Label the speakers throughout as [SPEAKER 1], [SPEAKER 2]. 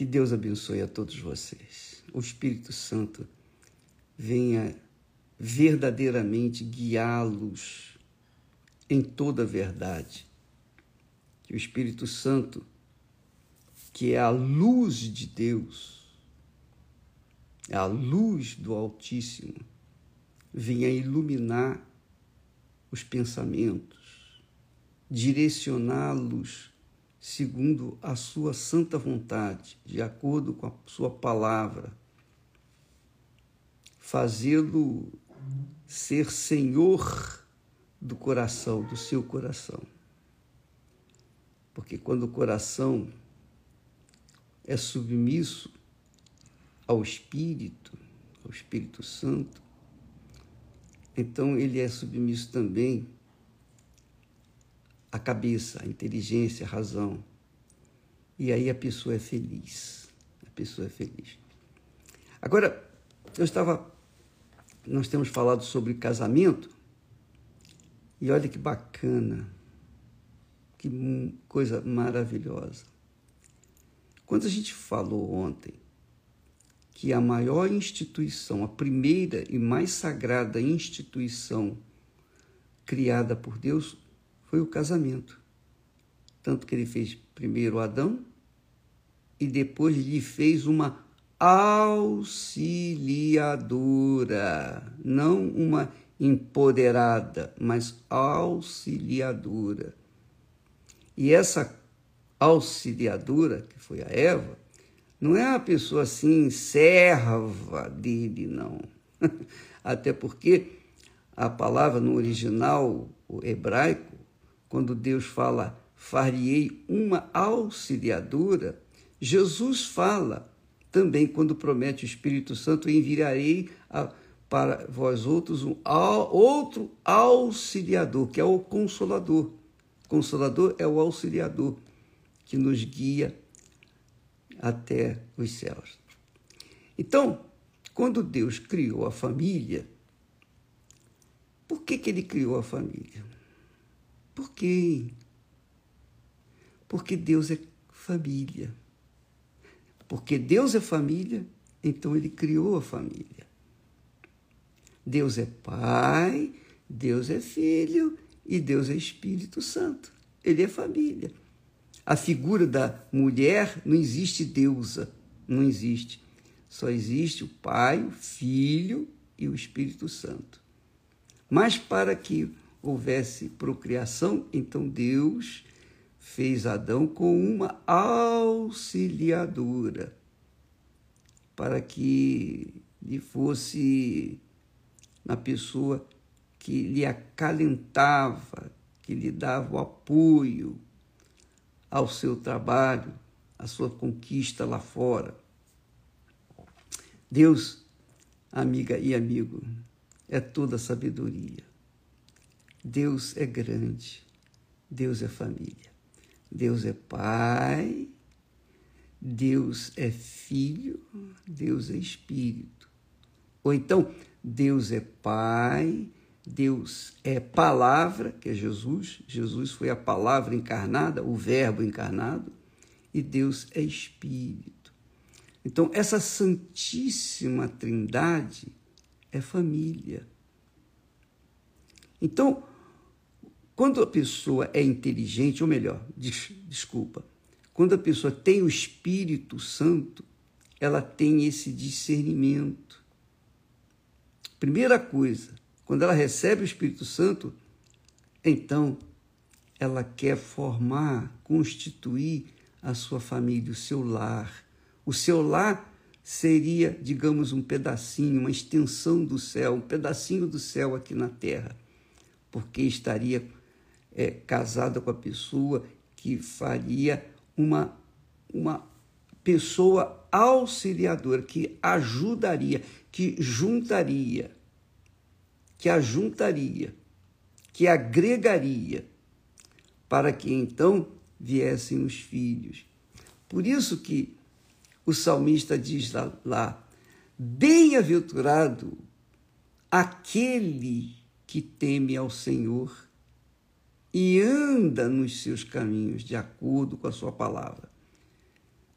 [SPEAKER 1] Que Deus abençoe a todos vocês. O Espírito Santo venha verdadeiramente guiá-los em toda a verdade. Que o Espírito Santo, que é a luz de Deus, é a luz do Altíssimo, venha iluminar os pensamentos, direcioná-los segundo a sua santa vontade, de acordo com a sua palavra, fazê-lo ser senhor do coração, do seu coração. Porque quando o coração é submisso ao Espírito, ao Espírito Santo, então ele é submisso também à cabeça, à inteligência, à razão. E aí a pessoa é feliz. A pessoa é feliz. Agora, eu estava. Nós temos falado sobre casamento, e olha que bacana, que coisa maravilhosa. Quando a gente falou ontem que a maior instituição, a primeira e mais sagrada instituição criada por Deus foi o casamento. Tanto que ele fez primeiro Adão e depois lhe fez uma auxiliadora, não uma empoderada, mas auxiliadora. E essa auxiliadora, que foi a Eva, não é uma pessoa assim, serva dele, não. Até porque a palavra no original hebraico, quando Deus fala, fariei uma auxiliadora, Jesus fala também quando promete o Espírito Santo, enviarei a, para vós outros um outro auxiliador, que é o consolador. Consolador é o auxiliador que nos guia até os céus. Então, quando Deus criou a família, por que, que ele criou a família? Por quê? Porque Deus é família. Porque Deus é família, então ele criou a família. Deus é Pai, Deus é Filho e Deus é Espírito Santo. Ele é família. A figura da mulher não existe deusa, não existe. Só existe o Pai, o Filho e o Espírito Santo. Mas para que houvesse procriação, então Deus fez Adão com uma auxiliadora, para que lhe fosse na pessoa que lhe acalentava, que lhe dava o apoio, ao seu trabalho, à sua conquista lá fora. Deus, amiga e amigo, é toda sabedoria. Deus é grande. Deus é família. Deus é Pai. Deus é Filho. Deus é Espírito. Ou então, Deus é Pai. Deus é palavra, que é Jesus, Jesus foi a palavra encarnada, o Verbo encarnado, e Deus é Espírito. Então, essa Santíssima Trindade é família. Então, quando a pessoa é inteligente, ou melhor, des, desculpa, quando a pessoa tem o Espírito Santo, ela tem esse discernimento. Primeira coisa, quando ela recebe o Espírito Santo, então ela quer formar, constituir a sua família, o seu lar. O seu lar seria, digamos, um pedacinho, uma extensão do céu, um pedacinho do céu aqui na terra, porque estaria é, casada com a pessoa que faria uma, uma pessoa auxiliadora, que ajudaria, que juntaria que ajuntaria, que agregaria, para que então viessem os filhos. Por isso que o salmista diz lá, lá bem-aventurado aquele que teme ao Senhor e anda nos seus caminhos de acordo com a sua palavra.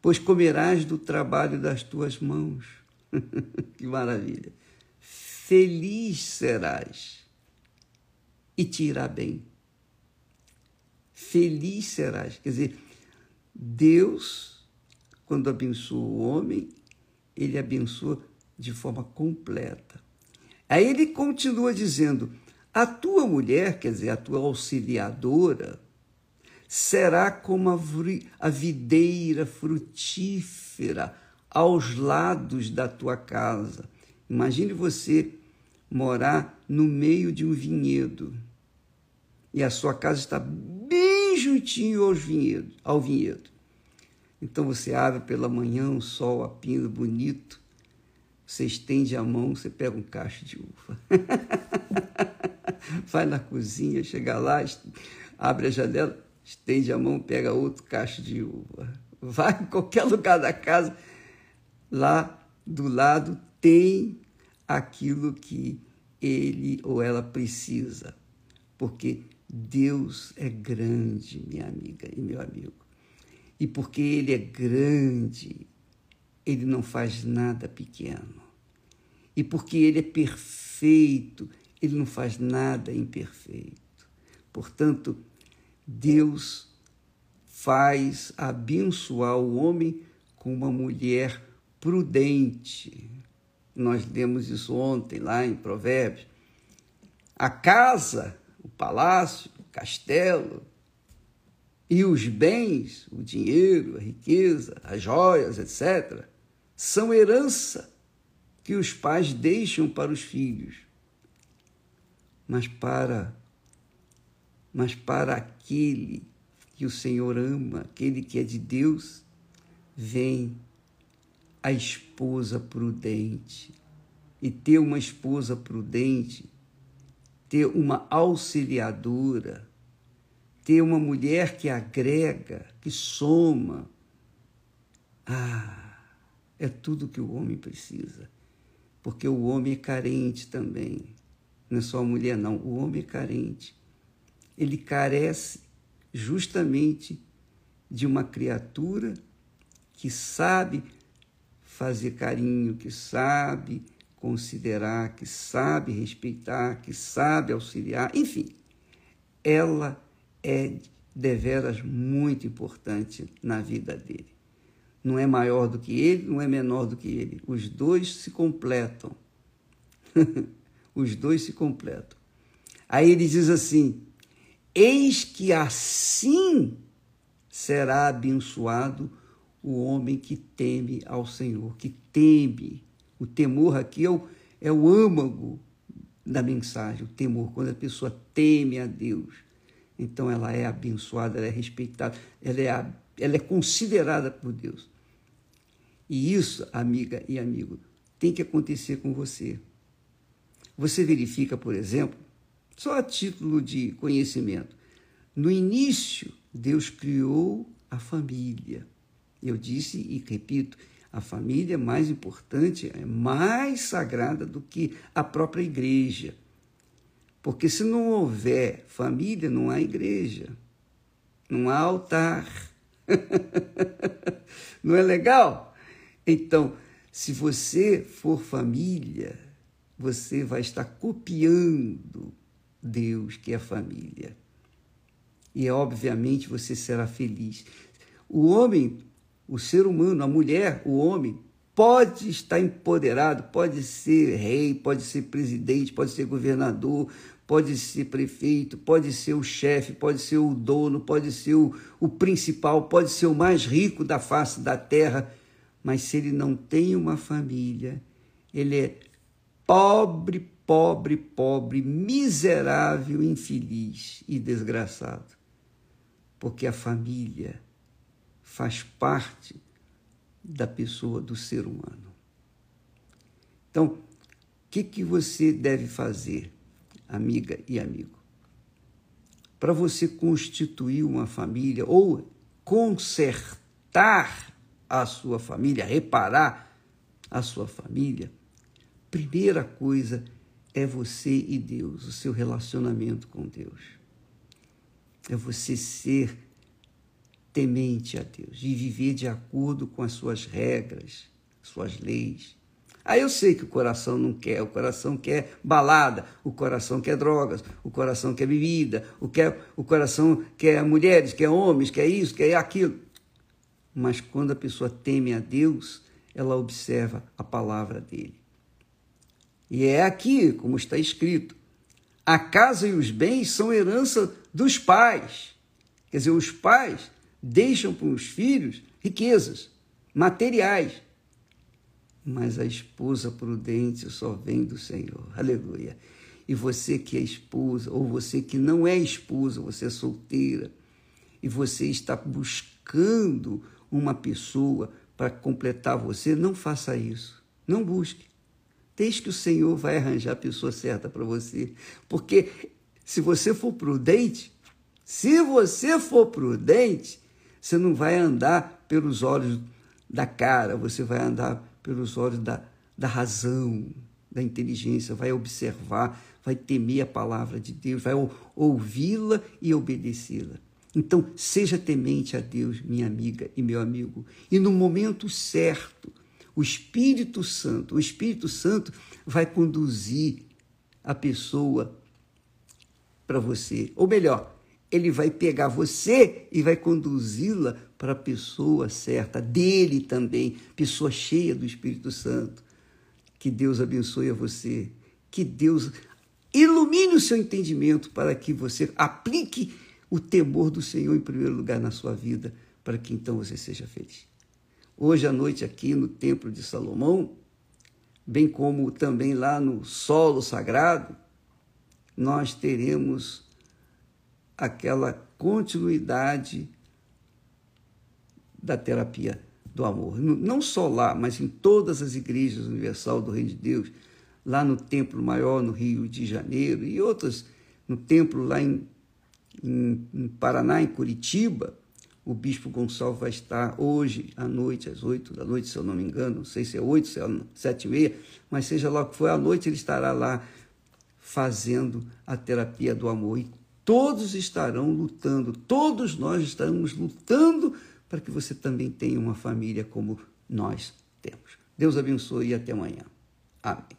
[SPEAKER 1] pois comerás do trabalho das tuas mãos. que maravilha! Feliz serás e te irá bem. Feliz serás. Quer dizer, Deus, quando abençoa o homem, ele abençoa de forma completa. Aí ele continua dizendo: a tua mulher, quer dizer, a tua auxiliadora, será como a videira frutífera aos lados da tua casa. Imagine você morar no meio de um vinhedo e a sua casa está bem juntinho aos vinhedo, ao vinhedo. Então você abre pela manhã, o sol a pino bonito, você estende a mão, você pega um cacho de uva. Vai na cozinha, chega lá, abre a janela, estende a mão, pega outro cacho de uva. Vai em qualquer lugar da casa, lá do lado tem aquilo que ele ou ela precisa. Porque Deus é grande, minha amiga e meu amigo. E porque Ele é grande, Ele não faz nada pequeno. E porque Ele é perfeito, Ele não faz nada imperfeito. Portanto, Deus faz abençoar o homem com uma mulher prudente. Nós lemos isso ontem lá em Provérbios. A casa, o palácio, o castelo e os bens, o dinheiro, a riqueza, as joias, etc., são herança que os pais deixam para os filhos. Mas para mas para aquele que o Senhor ama, aquele que é de Deus, vem a esposa prudente. E ter uma esposa prudente, ter uma auxiliadora, ter uma mulher que agrega, que soma. Ah, é tudo que o homem precisa. Porque o homem é carente também. Não é só a mulher, não. O homem é carente ele carece justamente de uma criatura que sabe fazer carinho, que sabe considerar, que sabe respeitar, que sabe auxiliar, enfim, ela é deveras muito importante na vida dele. Não é maior do que ele, não é menor do que ele. Os dois se completam. Os dois se completam. Aí ele diz assim: Eis que assim será abençoado o homem que teme ao Senhor, que teme. O temor aqui é o, é o âmago da mensagem, o temor, quando a pessoa teme a Deus. Então ela é abençoada, ela é respeitada, ela é, ela é considerada por Deus. E isso, amiga e amigo, tem que acontecer com você. Você verifica, por exemplo, só a título de conhecimento. No início, Deus criou a família. Eu disse e repito, a família é mais importante, é mais sagrada do que a própria igreja. Porque se não houver família, não há igreja, não há altar. não é legal? Então, se você for família, você vai estar copiando Deus, que é família. E obviamente você será feliz. O homem, o ser humano, a mulher, o homem, pode estar empoderado, pode ser rei, pode ser presidente, pode ser governador, pode ser prefeito, pode ser o chefe, pode ser o dono, pode ser o, o principal, pode ser o mais rico da face da terra, mas se ele não tem uma família, ele é pobre, pobre, pobre, miserável, infeliz e desgraçado. Porque a família faz parte da pessoa, do ser humano. Então, o que, que você deve fazer, amiga e amigo? Para você constituir uma família ou consertar a sua família, reparar a sua família, primeira coisa é você e Deus, o seu relacionamento com Deus. É você ser temente a Deus, de viver de acordo com as suas regras, suas leis. Aí eu sei que o coração não quer, o coração quer balada, o coração quer drogas, o coração quer bebida, o, quer, o coração quer mulheres, quer homens, quer isso, quer aquilo. Mas quando a pessoa teme a Deus, ela observa a palavra dele. E é aqui, como está escrito: a casa e os bens são herança dos pais. Quer dizer, os pais deixam para os filhos riquezas materiais. Mas a esposa prudente só vem do Senhor. Aleluia. E você que é esposa, ou você que não é esposa, você é solteira, e você está buscando uma pessoa para completar você, não faça isso. Não busque. Deixe que o Senhor vai arranjar a pessoa certa para você. Porque se você for prudente, se você for prudente, você não vai andar pelos olhos da cara, você vai andar pelos olhos da, da razão, da inteligência, vai observar, vai temer a palavra de Deus, vai ouvi-la e obedecê-la. Então, seja temente a Deus, minha amiga e meu amigo, e no momento certo, o Espírito Santo, o Espírito Santo vai conduzir a pessoa para você. Ou melhor, ele vai pegar você e vai conduzi-la para a pessoa certa, dele também, pessoa cheia do Espírito Santo. Que Deus abençoe a você. Que Deus ilumine o seu entendimento para que você aplique o temor do Senhor em primeiro lugar na sua vida, para que então você seja feliz hoje à noite aqui no Templo de Salomão, bem como também lá no solo sagrado, nós teremos aquela continuidade da terapia do amor. Não só lá, mas em todas as igrejas universal do Reino de Deus, lá no Templo Maior, no Rio de Janeiro, e outras, no templo lá em, em, em Paraná, em Curitiba, o Bispo Gonçalves vai estar hoje à noite, às oito da noite, se eu não me engano, não sei se é oito, se é sete e meia, mas seja lá o que for, à noite ele estará lá fazendo a terapia do amor. E todos estarão lutando, todos nós estaremos lutando para que você também tenha uma família como nós temos. Deus abençoe e até amanhã. Amém.